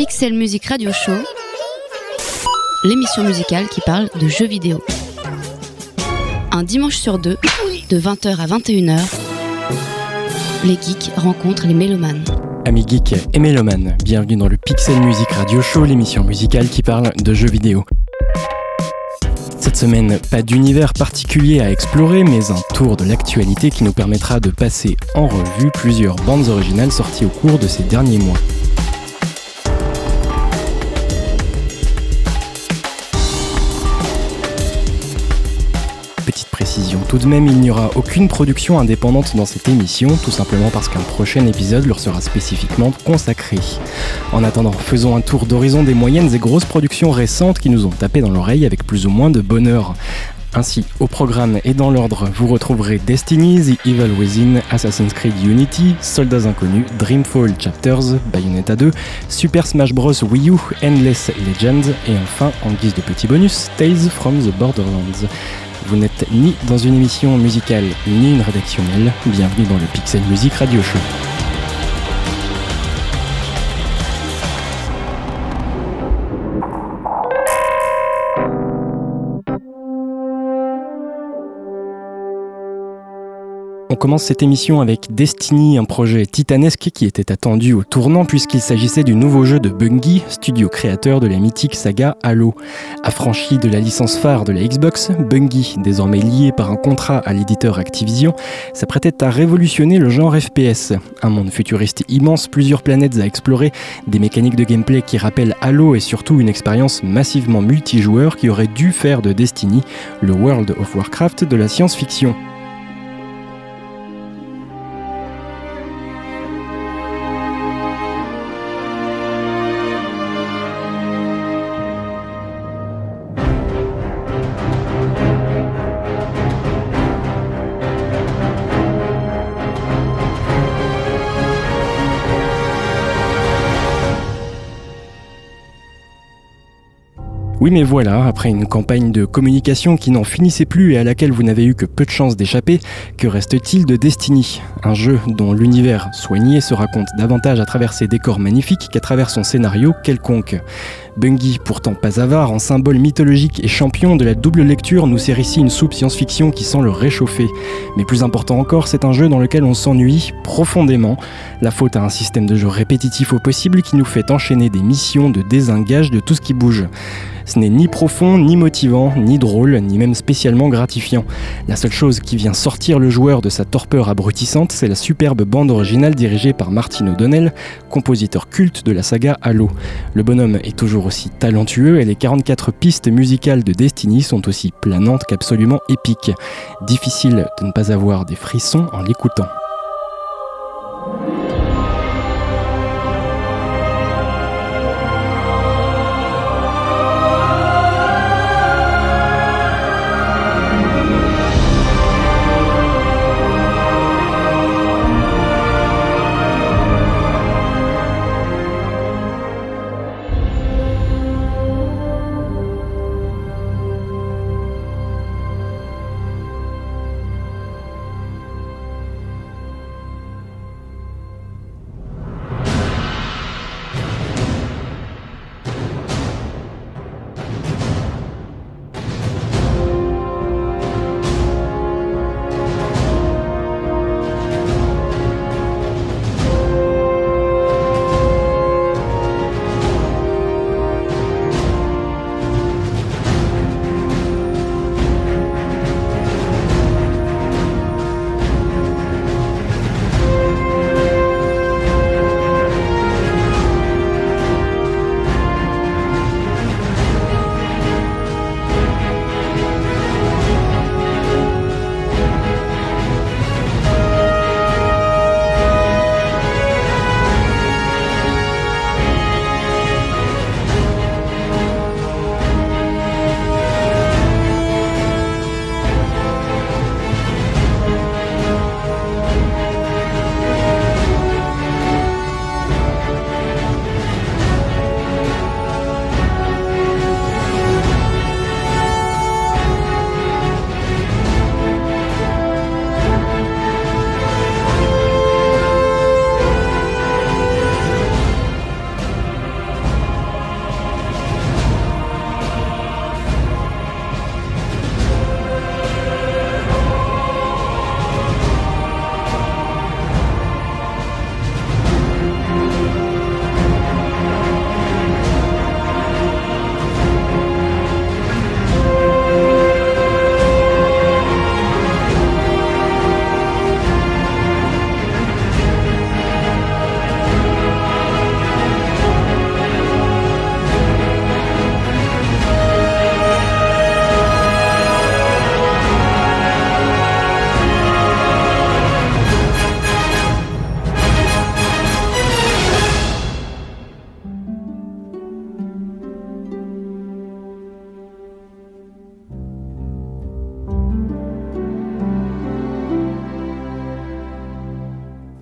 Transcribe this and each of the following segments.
Pixel Music Radio Show, l'émission musicale qui parle de jeux vidéo. Un dimanche sur deux, de 20h à 21h, les geeks rencontrent les mélomanes. Amis geeks et mélomanes, bienvenue dans le Pixel Music Radio Show, l'émission musicale qui parle de jeux vidéo. Cette semaine, pas d'univers particulier à explorer, mais un tour de l'actualité qui nous permettra de passer en revue plusieurs bandes originales sorties au cours de ces derniers mois. Tout de même, il n'y aura aucune production indépendante dans cette émission, tout simplement parce qu'un prochain épisode leur sera spécifiquement consacré. En attendant, faisons un tour d'horizon des moyennes et grosses productions récentes qui nous ont tapé dans l'oreille avec plus ou moins de bonheur. Ainsi, au programme et dans l'ordre, vous retrouverez Destiny, The Evil Within, Assassin's Creed Unity, Soldats Inconnus, Dreamfall Chapters, Bayonetta 2, Super Smash Bros. Wii U, Endless Legends, et enfin, en guise de petit bonus, Tales from the Borderlands. Vous n'êtes ni dans une émission musicale ni une rédactionnelle, bienvenue dans le Pixel Music Radio Show. On commence cette émission avec Destiny, un projet titanesque qui était attendu au tournant puisqu'il s'agissait du nouveau jeu de Bungie, studio créateur de la mythique saga Halo. Affranchi de la licence phare de la Xbox, Bungie, désormais lié par un contrat à l'éditeur Activision, s'apprêtait à révolutionner le genre FPS. Un monde futuriste immense, plusieurs planètes à explorer, des mécaniques de gameplay qui rappellent Halo et surtout une expérience massivement multijoueur qui aurait dû faire de Destiny le World of Warcraft de la science-fiction. Oui mais voilà, après une campagne de communication qui n'en finissait plus et à laquelle vous n'avez eu que peu de chance d'échapper, que reste-t-il de Destiny? Un jeu dont l'univers soigné se raconte davantage à travers ses décors magnifiques qu'à travers son scénario quelconque. Bungie, pourtant pas avare, en symbole mythologique et champion de la double lecture, nous sert ici une soupe science-fiction qui sent le réchauffer. Mais plus important encore, c'est un jeu dans lequel on s'ennuie profondément. La faute à un système de jeu répétitif au possible qui nous fait enchaîner des missions de désengage de tout ce qui bouge. Ce n'est ni profond, ni motivant, ni drôle, ni même spécialement gratifiant. La seule chose qui vient sortir le joueur de sa torpeur abrutissante, c'est la superbe bande originale dirigée par Martin O'Donnell, compositeur culte de la saga Halo. Le bonhomme est toujours aussi talentueux et les 44 pistes musicales de Destiny sont aussi planantes qu'absolument épiques. Difficile de ne pas avoir des frissons en l'écoutant.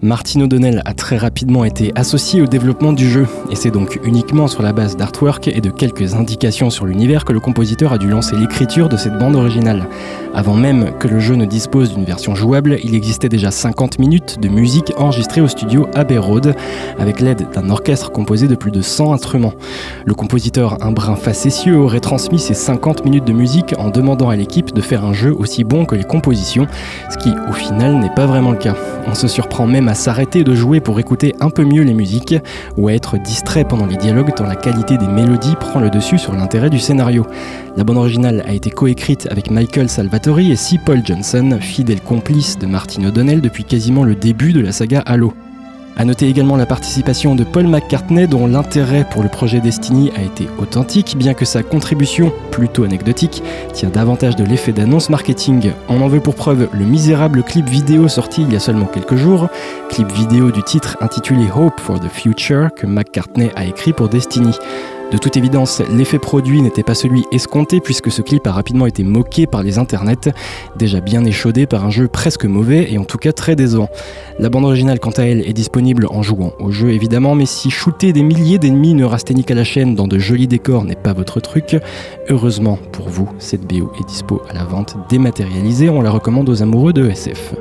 Martin O'Donnell a très rapidement été associé au développement du jeu, et c'est donc uniquement sur la base d'artwork et de quelques indications sur l'univers que le compositeur a dû lancer l'écriture de cette bande originale. Avant même que le jeu ne dispose d'une version jouable, il existait déjà 50 minutes de musique enregistrée au studio Abbey Road, avec l'aide d'un orchestre composé de plus de 100 instruments. Le compositeur, un brin facétieux, aurait transmis ces 50 minutes de musique en demandant à l'équipe de faire un jeu aussi bon que les compositions, ce qui au final n'est pas vraiment le cas. On se surprend même à s'arrêter de jouer pour écouter un peu mieux les musiques ou à être distrait pendant les dialogues tant la qualité des mélodies prend le dessus sur l'intérêt du scénario. La bande originale a été coécrite avec Michael Salvatori et C. Paul Johnson, fidèle complice de Martin O'Donnell depuis quasiment le début de la saga Halo. A noter également la participation de Paul McCartney dont l'intérêt pour le projet Destiny a été authentique bien que sa contribution, plutôt anecdotique, tient davantage de l'effet d'annonce marketing. On en veut pour preuve le misérable clip vidéo sorti il y a seulement quelques jours, clip vidéo du titre intitulé Hope for the Future que McCartney a écrit pour Destiny. De toute évidence, l'effet produit n'était pas celui escompté puisque ce clip a rapidement été moqué par les internets, déjà bien échaudé par un jeu presque mauvais et en tout cas très décevant. La bande originale quant à elle est disponible en jouant au jeu évidemment, mais si shooter des milliers d'ennemis neurasthéniques à la chaîne dans de jolis décors n'est pas votre truc, heureusement pour vous, cette BO est dispo à la vente dématérialisée, on la recommande aux amoureux de SF.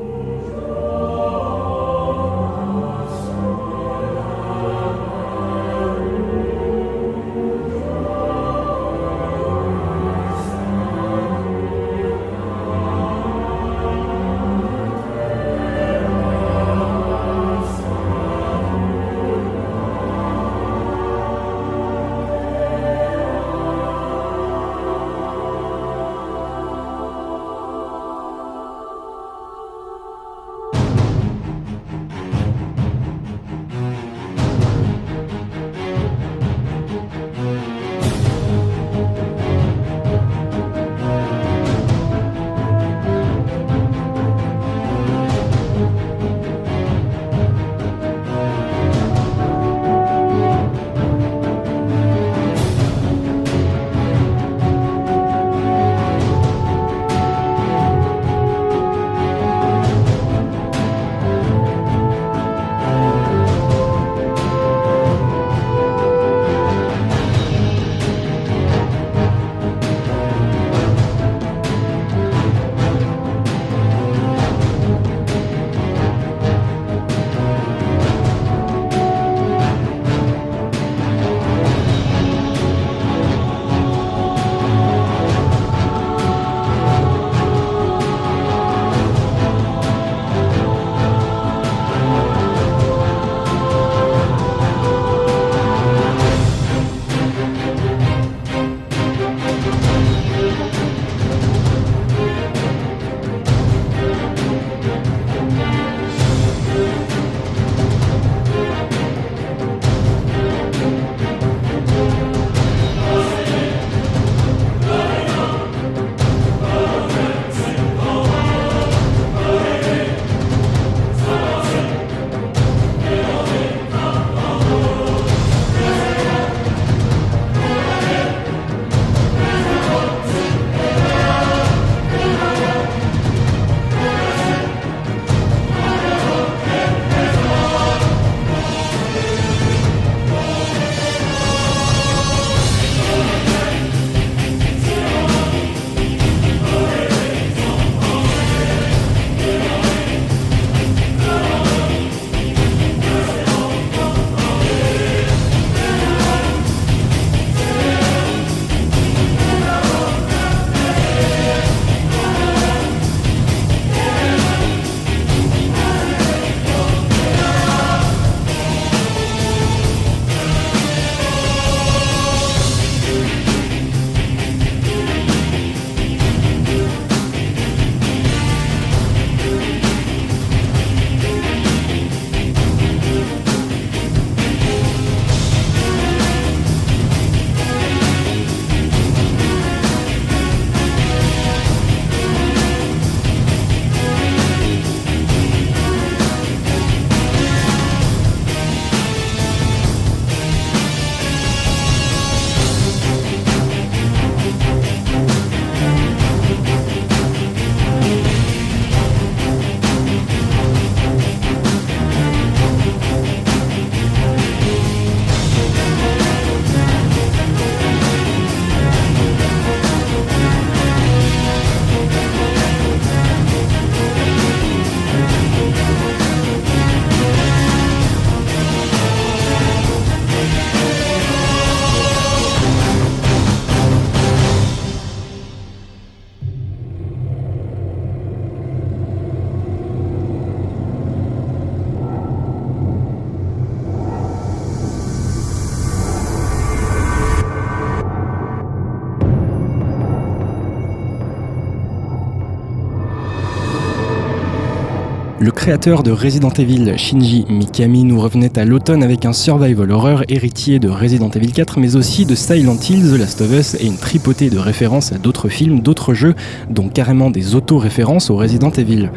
Créateur de Resident Evil, Shinji Mikami, nous revenait à l'automne avec un survival horror héritier de Resident Evil 4, mais aussi de Silent Hill, The Last of Us et une tripotée de références à d'autres films, d'autres jeux, dont carrément des auto-références au Resident Evil.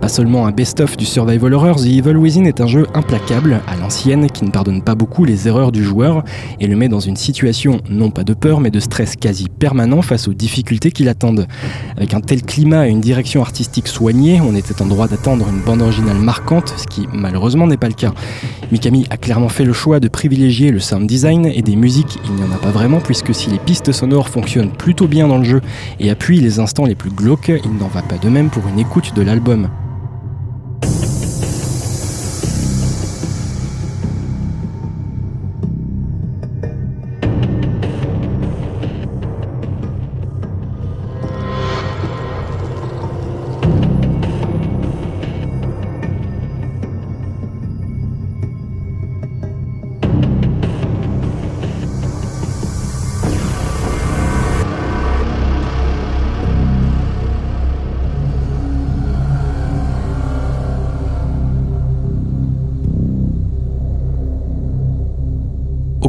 Pas seulement un best-of du survival horror, The Evil Within est un jeu implacable, à l'ancienne, qui ne pardonne pas beaucoup les erreurs du joueur et le met dans une situation non pas de peur mais de stress quasi permanent face aux difficultés qui l'attendent. Avec un tel climat et une direction artistique soignée, on était en droit d'attendre une bande marquante, ce qui malheureusement n'est pas le cas. Mikami a clairement fait le choix de privilégier le sound design et des musiques, il n'y en a pas vraiment puisque si les pistes sonores fonctionnent plutôt bien dans le jeu et appuient les instants les plus glauques, il n'en va pas de même pour une écoute de l'album.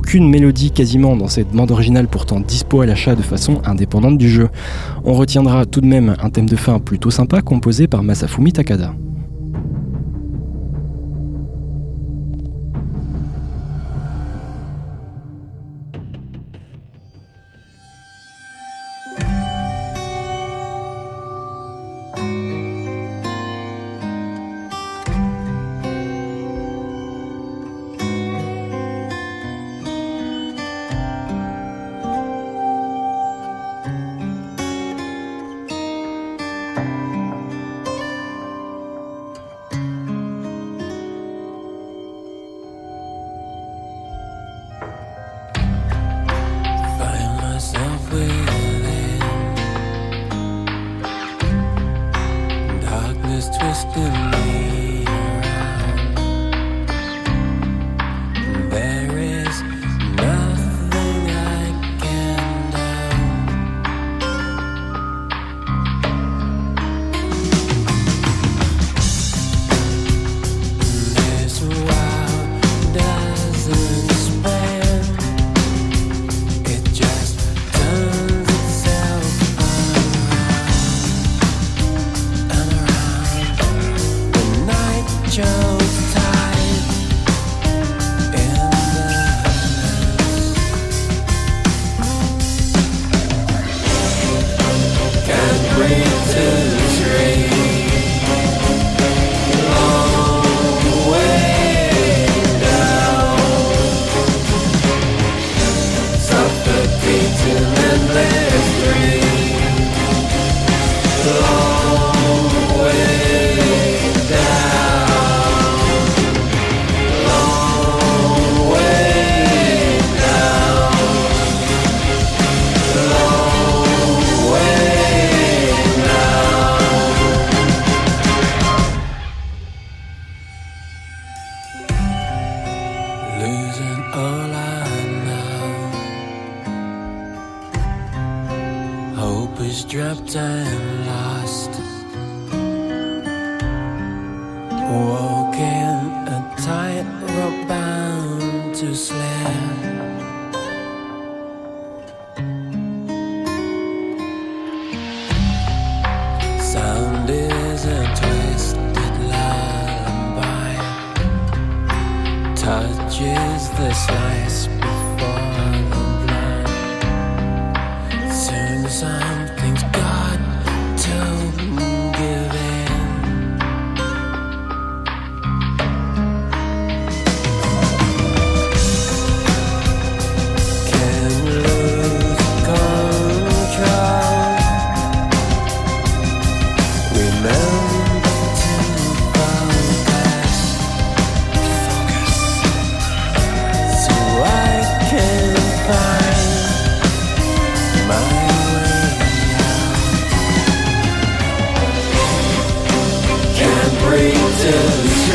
Aucune mélodie quasiment dans cette bande originale pourtant dispo à l'achat de façon indépendante du jeu. On retiendra tout de même un thème de fin plutôt sympa composé par Masafumi Takada.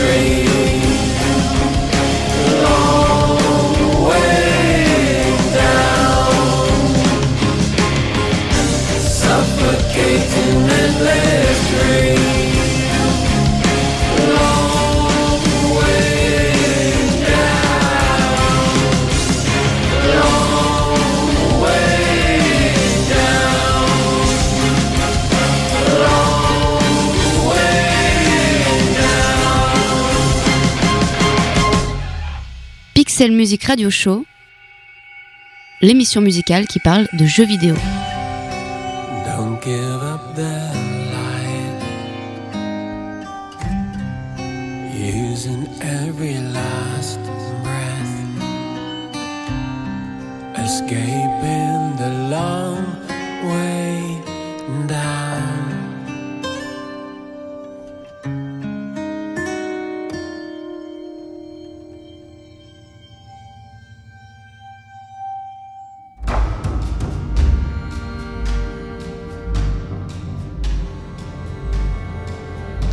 victory. Music Radio Show, l'émission musicale qui parle de jeux vidéo.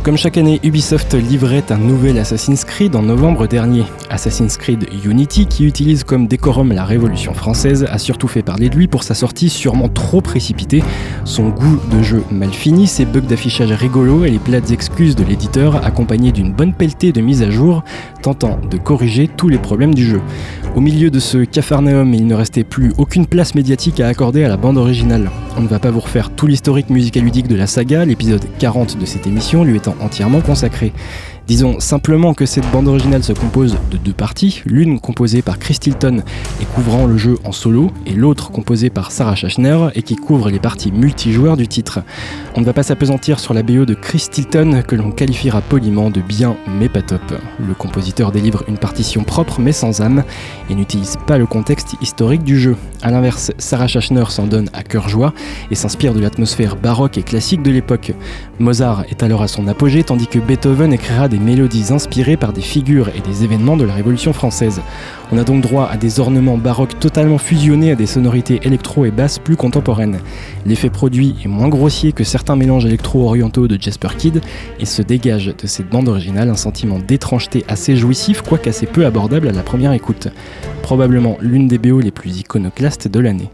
Comme chaque année, Ubisoft livrait un nouvel Assassin's Creed en novembre dernier. Assassin's Creed Unity, qui utilise comme décorum la Révolution française, a surtout fait parler de lui pour sa sortie sûrement trop précipitée, son goût de jeu mal fini, ses bugs d'affichage rigolos et les plates excuses de l'éditeur, accompagnés d'une bonne pelletée de mises à jour, tentant de corriger tous les problèmes du jeu. Au milieu de ce cafarnaum, il ne restait plus aucune place médiatique à accorder à la bande originale. On ne va pas vous refaire tout l'historique musicaludique de la saga, l'épisode 40 de cette émission lui étant entièrement consacré. Disons simplement que cette bande originale se compose de deux parties, l'une composée par Chris Tilton et couvrant le jeu en solo, et l'autre composée par Sarah Schachner et qui couvre les parties multijoueurs du titre. On ne va pas s'apesantir sur la BO de Chris Tilton que l'on qualifiera poliment de bien mais pas top. Le compositeur délivre une partition propre mais sans âme et n'utilise pas le contexte historique du jeu. A l'inverse, Sarah Schachner s'en donne à cœur joie et s'inspire de l'atmosphère baroque et classique de l'époque. Mozart est alors à son apogée tandis que Beethoven écrira des mélodies inspirées par des figures et des événements de la Révolution française. On a donc droit à des ornements baroques totalement fusionnés à des sonorités électro et basses plus contemporaines. L'effet produit est moins grossier que certains mélanges électro-orientaux de Jasper Kidd et se dégage de cette bande originale un sentiment d'étrangeté assez jouissif, quoique assez peu abordable à la première écoute. Probablement l'une des BO les plus iconoclastes de l'année.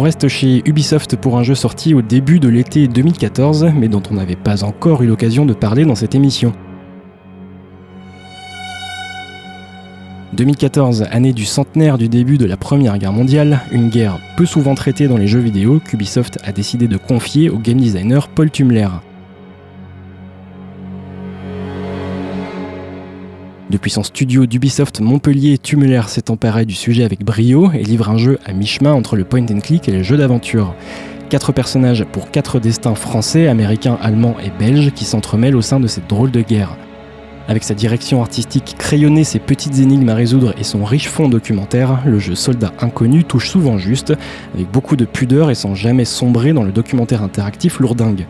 Reste chez Ubisoft pour un jeu sorti au début de l'été 2014, mais dont on n'avait pas encore eu l'occasion de parler dans cette émission. 2014, année du centenaire du début de la Première Guerre mondiale, une guerre peu souvent traitée dans les jeux vidéo qu'Ubisoft a décidé de confier au game designer Paul Tumler. Depuis son studio d'Ubisoft Montpellier, Tumler s'est emparé du sujet avec brio et livre un jeu à mi-chemin entre le point and click et les jeux d'aventure. Quatre personnages pour quatre destins français, américains, allemands et belges qui s'entremêlent au sein de cette drôle de guerre. Avec sa direction artistique crayonnée, ses petites énigmes à résoudre et son riche fond documentaire, le jeu Soldat Inconnu touche souvent juste, avec beaucoup de pudeur et sans jamais sombrer dans le documentaire interactif lourdingue.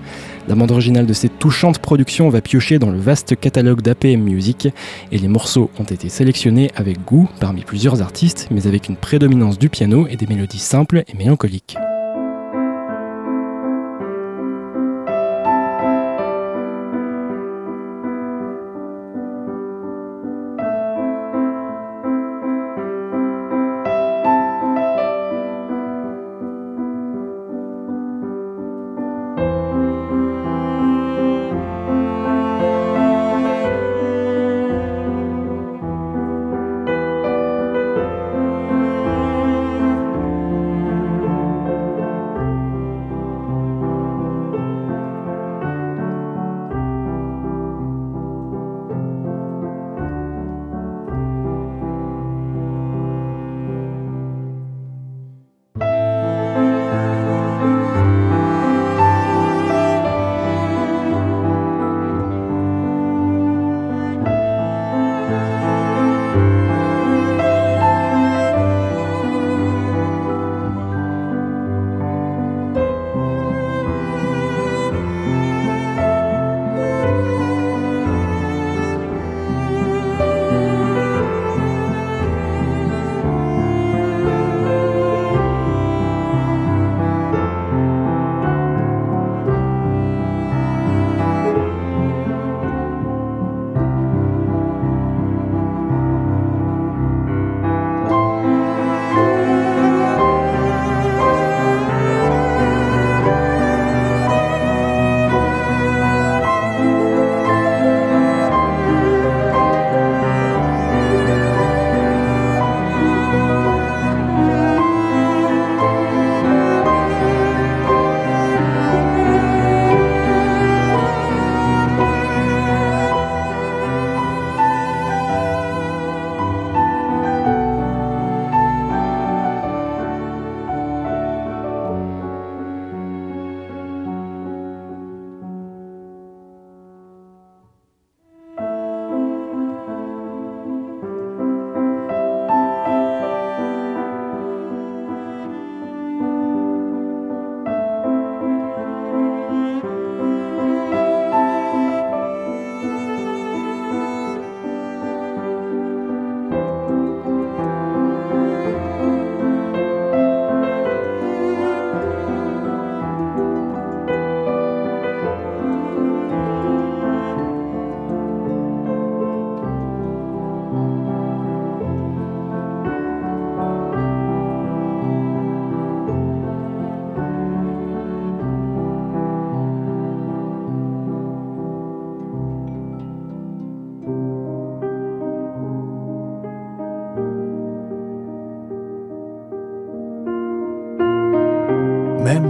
La bande originale de cette touchante production va piocher dans le vaste catalogue d'APM Music et les morceaux ont été sélectionnés avec goût parmi plusieurs artistes, mais avec une prédominance du piano et des mélodies simples et mélancoliques.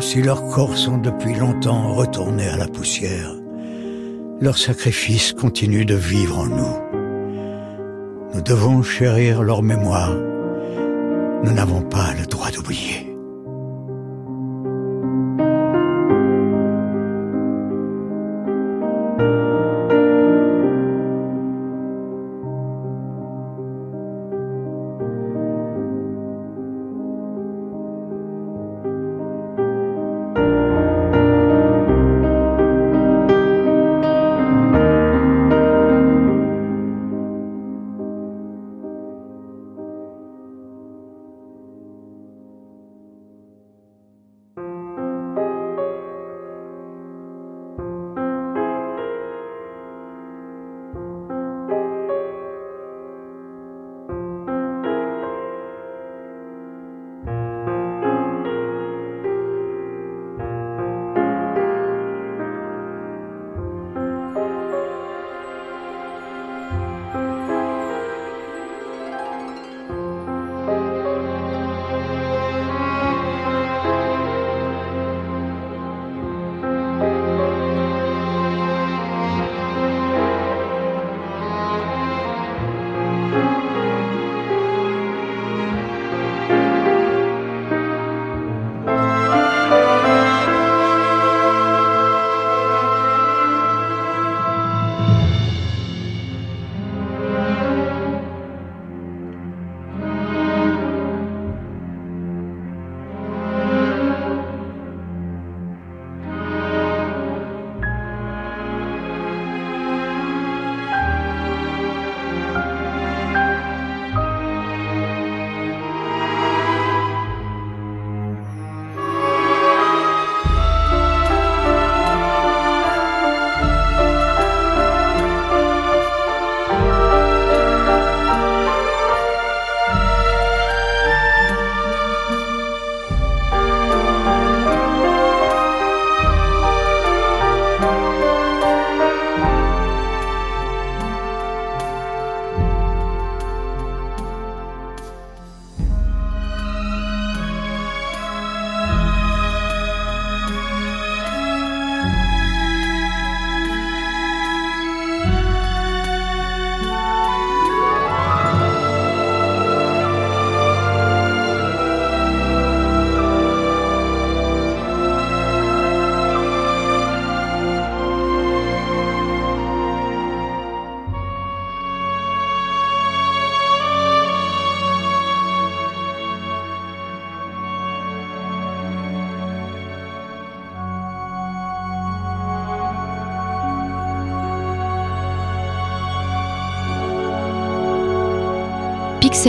Si leurs corps sont depuis longtemps retournés à la poussière, leur sacrifice continue de vivre en nous. Nous devons chérir leur mémoire. Nous n'avons pas le droit d'oublier.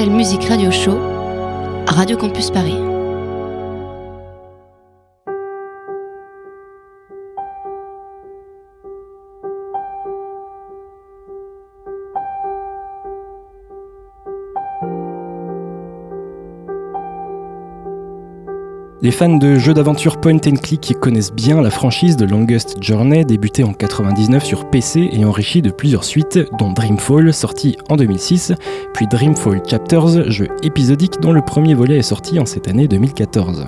Music Radio Show, Radio Campus Paris. Les fans de jeux d'aventure point and click connaissent bien la franchise de Longest Journey, débutée en 99 sur PC et enrichie de plusieurs suites, dont Dreamfall, sorti en 2006, puis Dreamfall Chapters, jeu épisodique dont le premier volet est sorti en cette année 2014.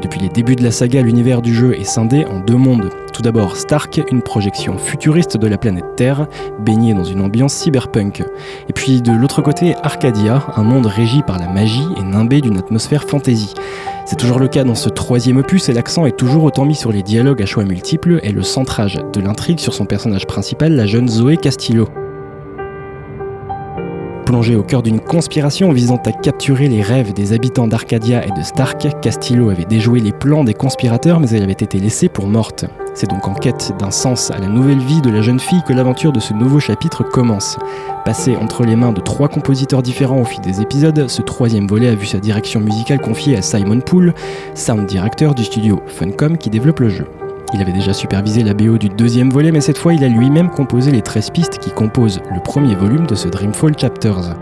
Depuis les débuts de la saga, l'univers du jeu est scindé en deux mondes. Tout d'abord Stark, une projection futuriste de la planète Terre, baignée dans une ambiance cyberpunk. Et puis de l'autre côté, Arcadia, un monde régi par la magie et nimbé d'une atmosphère fantasy. C'est toujours le cas dans ce troisième opus et l'accent est toujours autant mis sur les dialogues à choix multiples et le centrage de l'intrigue sur son personnage principal, la jeune Zoé Castillo. Au cœur d'une conspiration visant à capturer les rêves des habitants d'Arcadia et de Stark, Castillo avait déjoué les plans des conspirateurs mais elle avait été laissée pour morte. C'est donc en quête d'un sens à la nouvelle vie de la jeune fille que l'aventure de ce nouveau chapitre commence. Passé entre les mains de trois compositeurs différents au fil des épisodes, ce troisième volet a vu sa direction musicale confiée à Simon Poole, sound director du studio Funcom qui développe le jeu. Il avait déjà supervisé la BO du deuxième volet, mais cette fois il a lui-même composé les 13 pistes qui composent le premier volume de ce Dreamfall Chapters.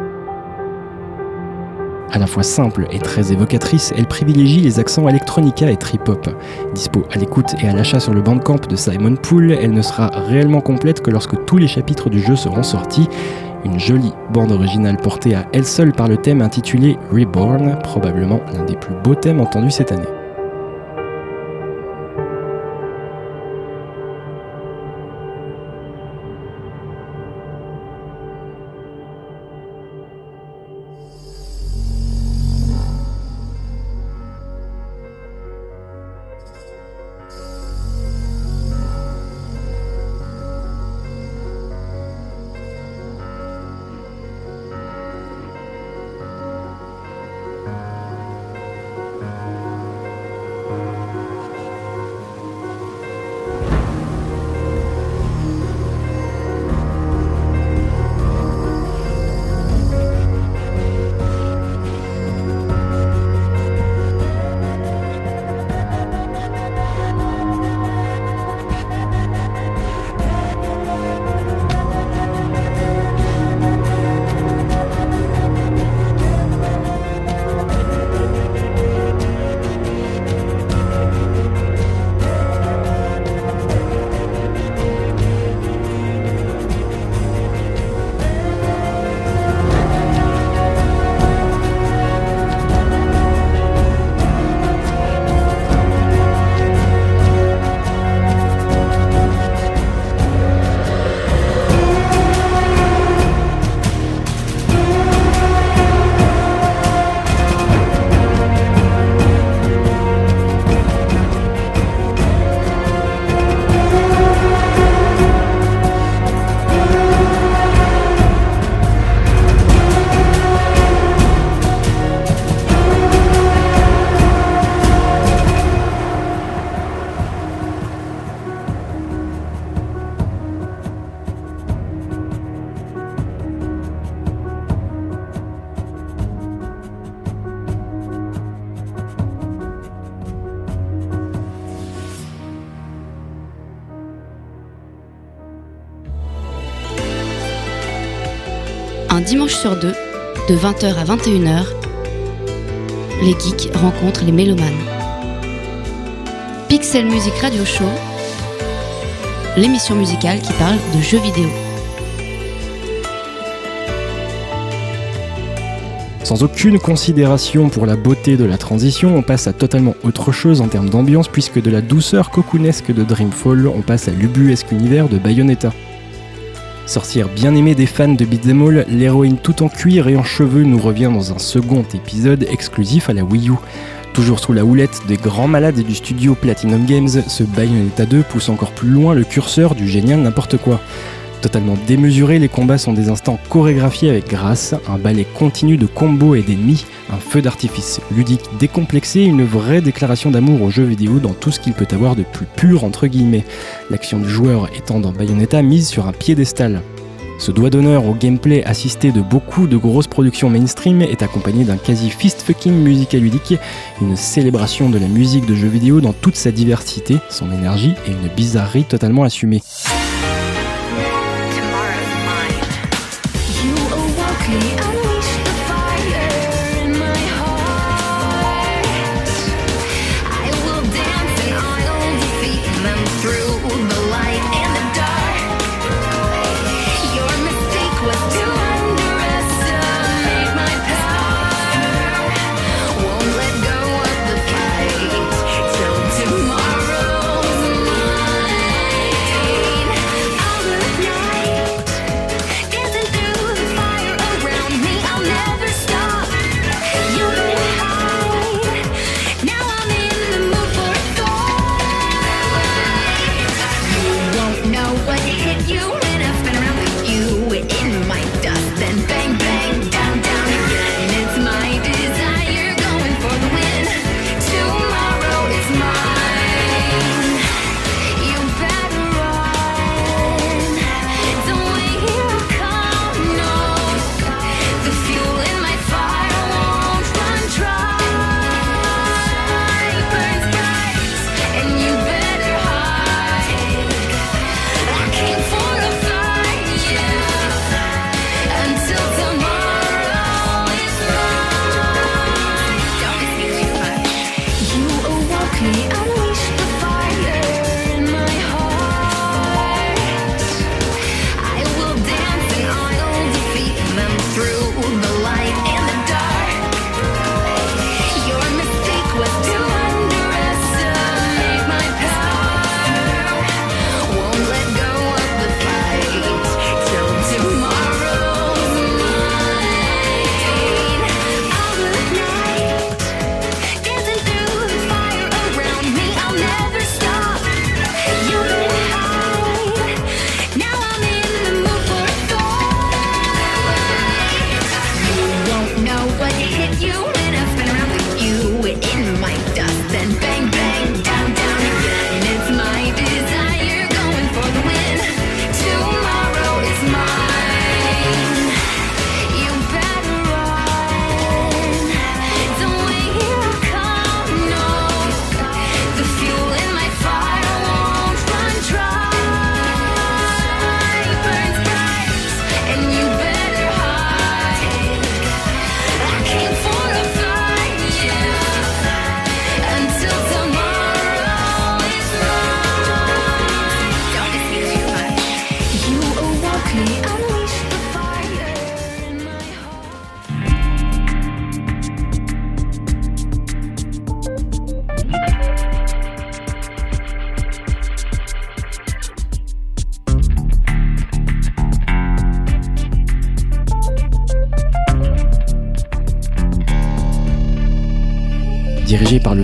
À la fois simple et très évocatrice, elle privilégie les accents electronica et trip-hop. Dispo à l'écoute et à l'achat sur le bandcamp de Simon Poole, elle ne sera réellement complète que lorsque tous les chapitres du jeu seront sortis. Une jolie bande originale portée à elle seule par le thème intitulé Reborn, probablement l'un des plus beaux thèmes entendus cette année. Dimanche sur deux, de 20h à 21h, les geeks rencontrent les mélomanes. Pixel Music Radio Show, l'émission musicale qui parle de jeux vidéo. Sans aucune considération pour la beauté de la transition, on passe à totalement autre chose en termes d'ambiance puisque de la douceur cocoonesque de Dreamfall, on passe à l'ubuesque univers de Bayonetta. Sorcière bien aimée des fans de Beat'em All, l'héroïne tout en cuir et en cheveux nous revient dans un second épisode exclusif à la Wii U. Toujours sous la houlette des grands malades du studio Platinum Games, ce Bayonetta 2 pousse encore plus loin le curseur du génial n'importe quoi. Totalement démesuré, les combats sont des instants chorégraphiés avec grâce, un ballet continu de combos et d'ennemis, un feu d'artifice ludique décomplexé, une vraie déclaration d'amour au jeu vidéo dans tout ce qu'il peut avoir de plus pur entre guillemets. L'action du joueur étant dans Bayonetta mise sur un piédestal. Ce doigt d'honneur au gameplay assisté de beaucoup de grosses productions mainstream est accompagné d'un quasi fist-fucking musicaludique, une célébration de la musique de jeux vidéo dans toute sa diversité, son énergie et une bizarrerie totalement assumée.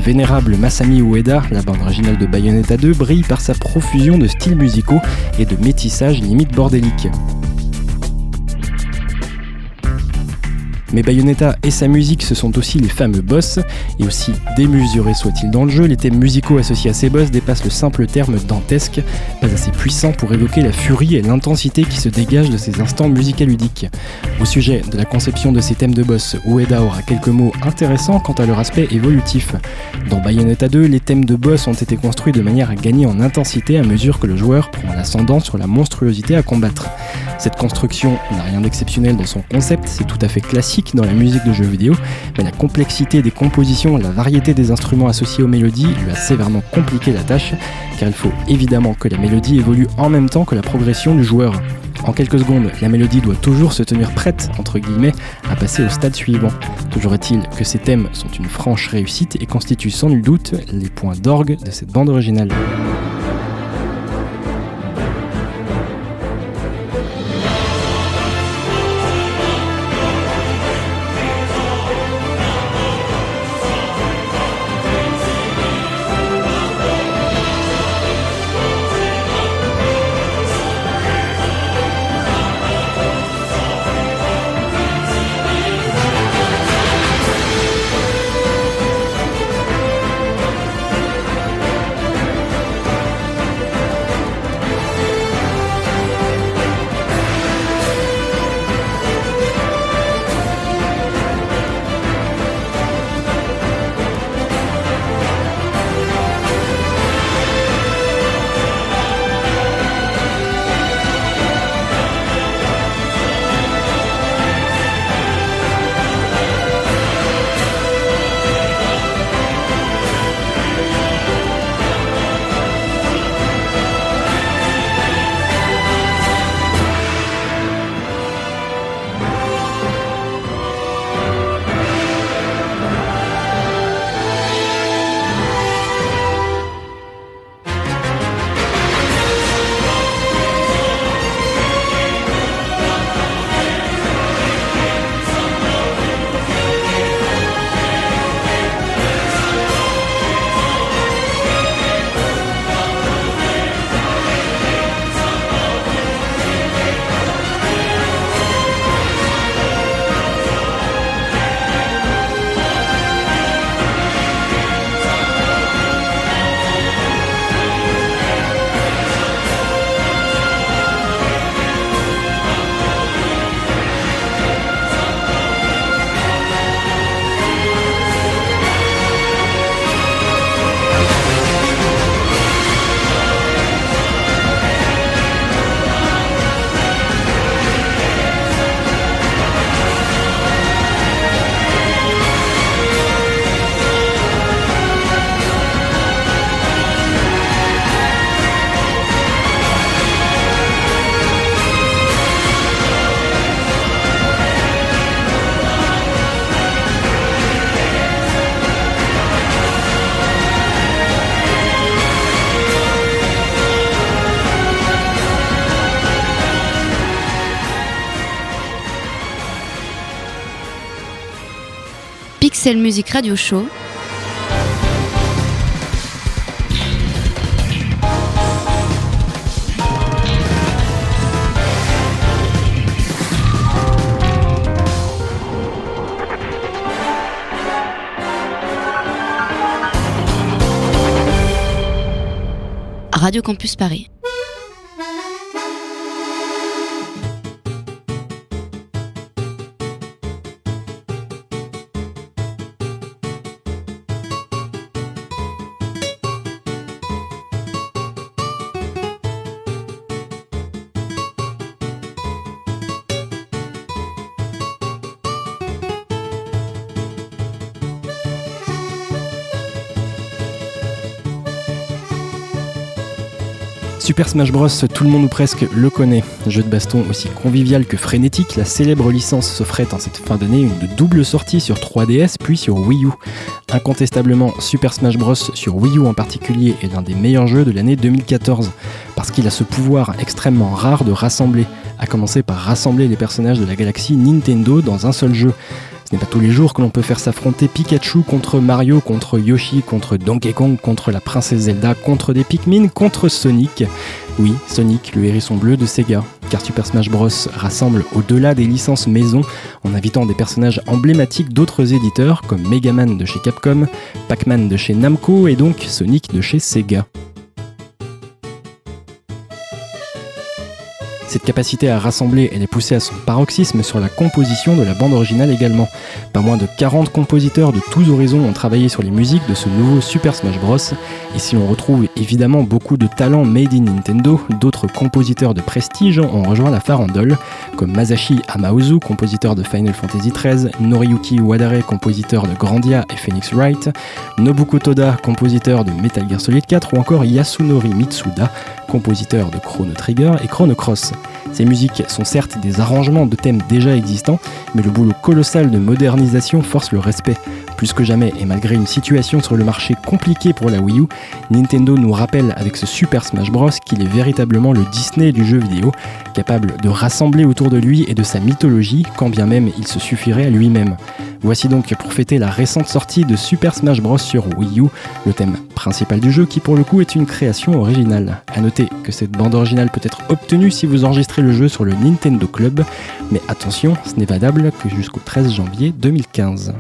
Vénérable Masami Ueda, la bande originale de Bayonetta 2 brille par sa profusion de styles musicaux et de métissage limite bordélique. Mais Bayonetta et sa musique, ce sont aussi les fameux boss, et aussi démesurés soient-ils dans le jeu, les thèmes musicaux associés à ces boss dépassent le simple terme dantesque, pas assez puissant pour évoquer la furie et l'intensité qui se dégagent de ces instants musicaludiques. Au sujet de la conception de ces thèmes de boss, Ueda aura quelques mots intéressants quant à leur aspect évolutif. Dans Bayonetta 2, les thèmes de boss ont été construits de manière à gagner en intensité à mesure que le joueur prend l'ascendant sur la monstruosité à combattre. Cette construction n'a rien d'exceptionnel dans son concept, c'est tout à fait classique dans la musique de jeux vidéo, mais la complexité des compositions la variété des instruments associés aux mélodies lui a sévèrement compliqué la tâche, car il faut évidemment que la mélodie évolue en même temps que la progression du joueur. En quelques secondes, la mélodie doit toujours se tenir prête, entre guillemets, à passer au stade suivant. Toujours est-il que ces thèmes sont une franche réussite et constituent sans nul doute les points d'orgue de cette bande originale. Pixel Music Radio Show. Radio Campus Paris. Super Smash Bros, tout le monde ou presque le connaît. Jeu de baston aussi convivial que frénétique, la célèbre licence s'offrait en cette fin d'année une double sortie sur 3DS puis sur Wii U. Incontestablement, Super Smash Bros sur Wii U en particulier est l'un des meilleurs jeux de l'année 2014 parce qu'il a ce pouvoir extrêmement rare de rassembler, à commencer par rassembler les personnages de la galaxie Nintendo dans un seul jeu. Ce n'est pas tous les jours que l'on peut faire s'affronter Pikachu contre Mario, contre Yoshi, contre Donkey Kong, contre la princesse Zelda, contre des Pikmin, contre Sonic. Oui, Sonic, le hérisson bleu de Sega. Car Super Smash Bros. rassemble au-delà des licences maison en invitant des personnages emblématiques d'autres éditeurs comme Mega Man de chez Capcom, Pac-Man de chez Namco et donc Sonic de chez Sega. Cette capacité à rassembler, elle est poussée à son paroxysme sur la composition de la bande originale également. Pas moins de 40 compositeurs de tous horizons ont travaillé sur les musiques de ce nouveau Super Smash Bros. Et si l'on retrouve évidemment beaucoup de talents made in Nintendo, d'autres compositeurs de prestige ont rejoint la farandole, comme Masashi Amaozu, compositeur de Final Fantasy XIII, Noriyuki Wadare, compositeur de Grandia et Phoenix Wright, Nobuko Toda, compositeur de Metal Gear Solid 4, ou encore Yasunori Mitsuda, compositeur de Chrono Trigger et Chrono Cross. Ces musiques sont certes des arrangements de thèmes déjà existants, mais le boulot colossal de modernisation force le respect. Plus que jamais, et malgré une situation sur le marché compliquée pour la Wii U, Nintendo nous rappelle avec ce Super Smash Bros qu'il est véritablement le Disney du jeu vidéo, capable de rassembler autour de lui et de sa mythologie, quand bien même il se suffirait à lui-même. Voici donc pour fêter la récente sortie de Super Smash Bros sur Wii U, le thème principal du jeu qui pour le coup est une création originale. A noter que cette bande originale peut être obtenue si vous enregistrez le jeu sur le Nintendo Club, mais attention, ce n'est valable que jusqu'au 13 janvier 2015.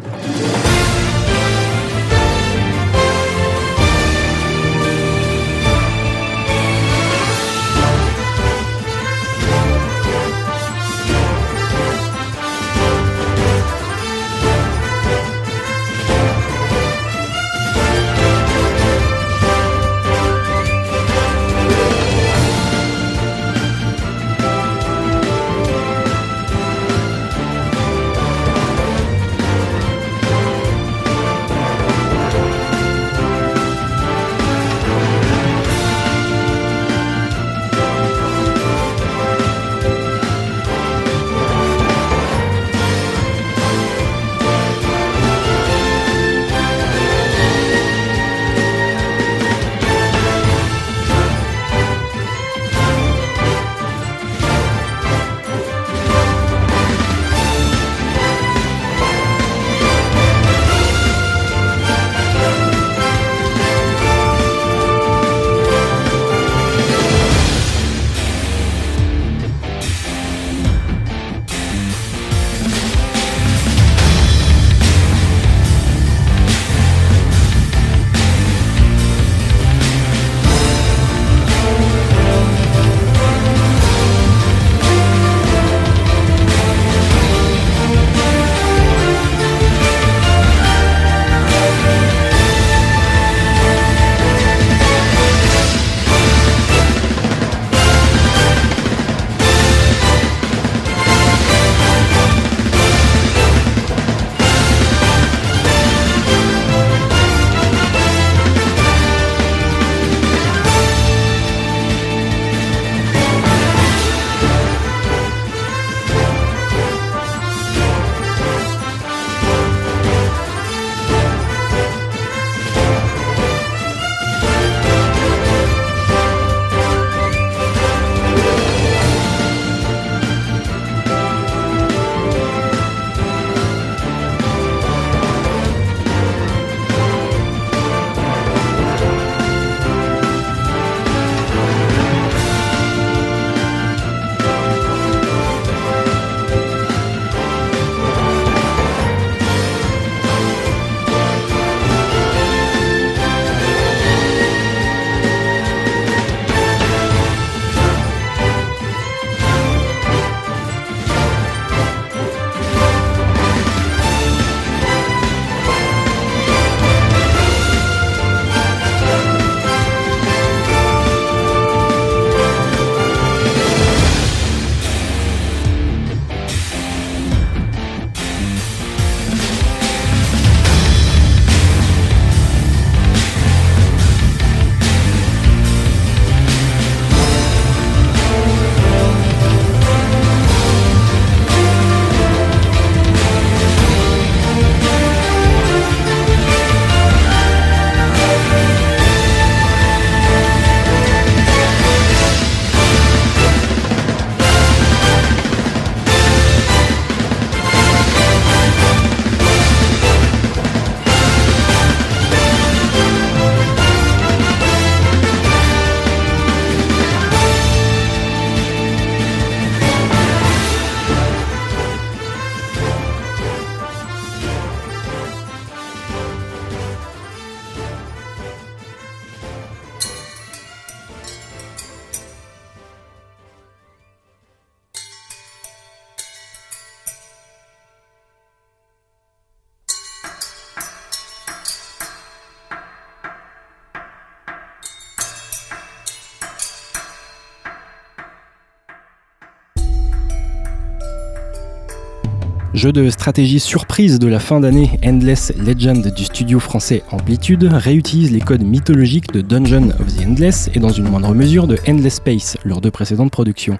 Jeu de stratégie surprise de la fin d'année, Endless Legend du studio français Amplitude réutilise les codes mythologiques de Dungeon of the Endless et dans une moindre mesure de Endless Space, leurs deux précédentes productions.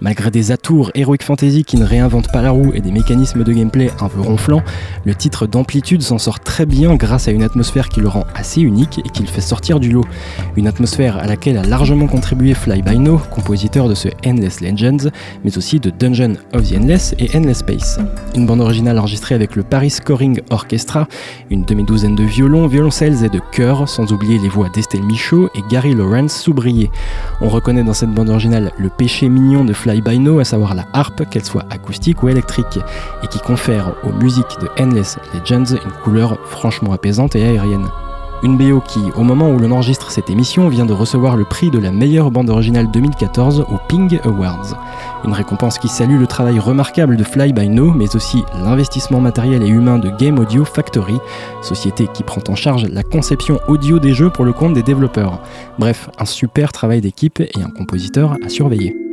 Malgré des atours Heroic Fantasy qui ne réinventent pas la roue et des mécanismes de gameplay un peu ronflants, le titre d'amplitude s'en sort très bien grâce à une atmosphère qui le rend assez unique et qui le fait sortir du lot. Une atmosphère à laquelle a largement contribué Fly By No, compositeur de ce Endless Legends, mais aussi de Dungeon of the Endless et Endless Space. Une bande originale enregistrée avec le Paris Scoring Orchestra, une demi-douzaine de violons, violoncelles et de chœurs, sans oublier les voix d'Estelle Michaud et Gary Lawrence soubrier. On reconnaît dans cette bande originale le péché mignon de Fly Fly by à savoir la harpe, qu'elle soit acoustique ou électrique, et qui confère aux musiques de Endless Legends une couleur franchement apaisante et aérienne. Une BO qui, au moment où l'on enregistre cette émission, vient de recevoir le prix de la meilleure bande originale 2014 au Ping Awards. Une récompense qui salue le travail remarquable de Fly by No, mais aussi l'investissement matériel et humain de Game Audio Factory, société qui prend en charge la conception audio des jeux pour le compte des développeurs. Bref, un super travail d'équipe et un compositeur à surveiller.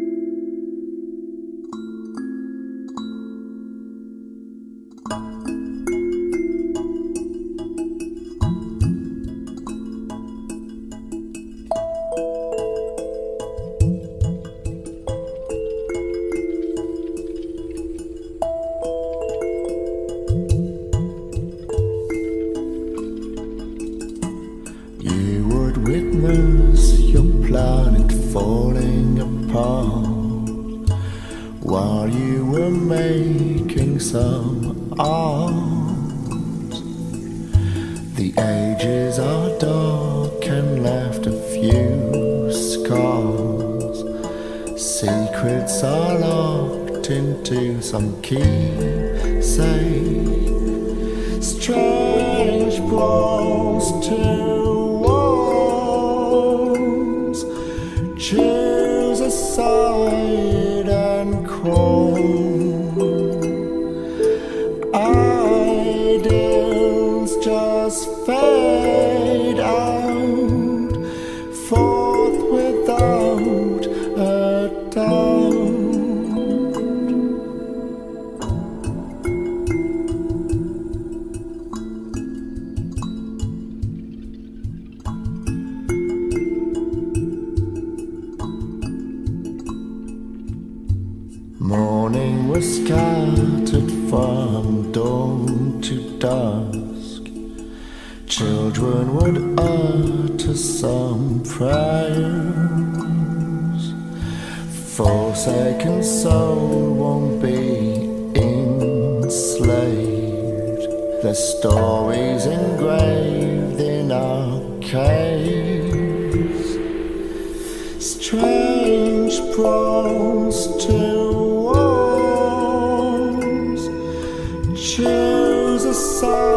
stories engraved in our caves. Strange prose to walls. Choose a side.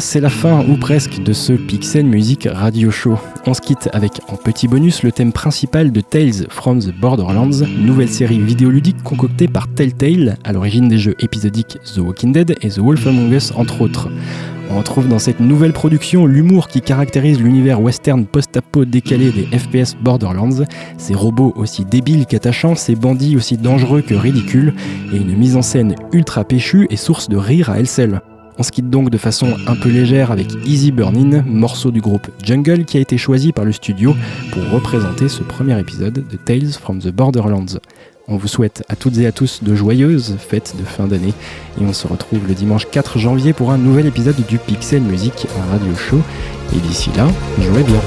C'est la fin ou presque de ce Pixel Music Radio Show. On se quitte avec en petit bonus le thème principal de Tales from the Borderlands, nouvelle série vidéoludique concoctée par Telltale, à l'origine des jeux épisodiques The Walking Dead et The Wolf Among Us entre autres. On retrouve dans cette nouvelle production l'humour qui caractérise l'univers western post-apo décalé des FPS Borderlands, ces robots aussi débiles qu'attachants, ces bandits aussi dangereux que ridicules, et une mise en scène ultra péchue et source de rire à elle seule. On se quitte donc de façon un peu légère avec Easy Burnin, morceau du groupe Jungle qui a été choisi par le studio pour représenter ce premier épisode de Tales from the Borderlands. On vous souhaite à toutes et à tous de joyeuses fêtes de fin d'année et on se retrouve le dimanche 4 janvier pour un nouvel épisode du Pixel Music, radio show. Et d'ici là, jouez bien.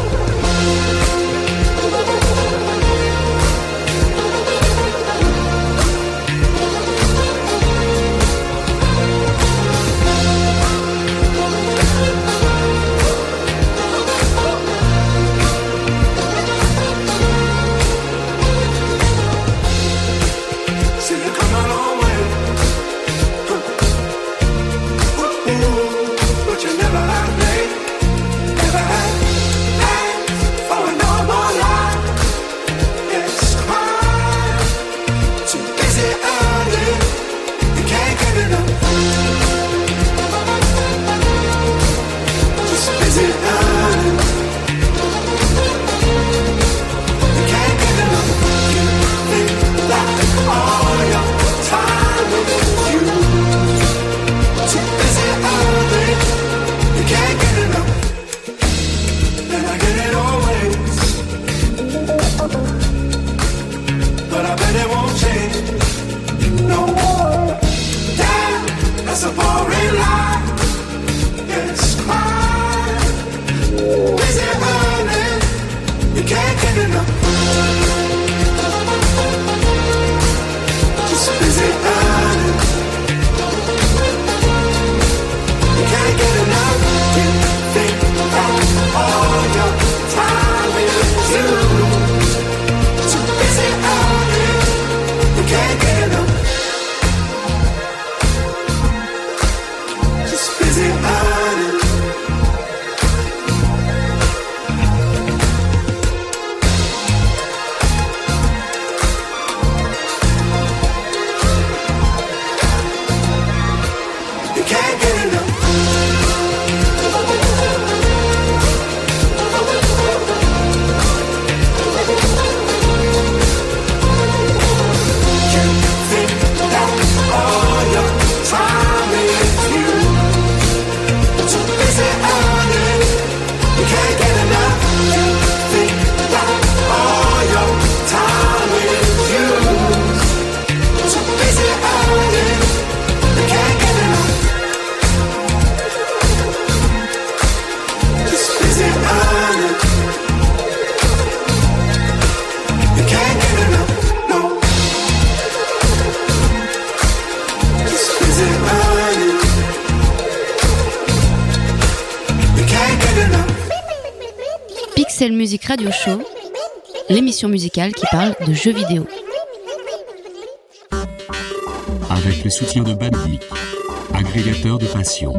Musicale qui parle de jeux vidéo. Avec le soutien de Bandic, agrégateur de passion.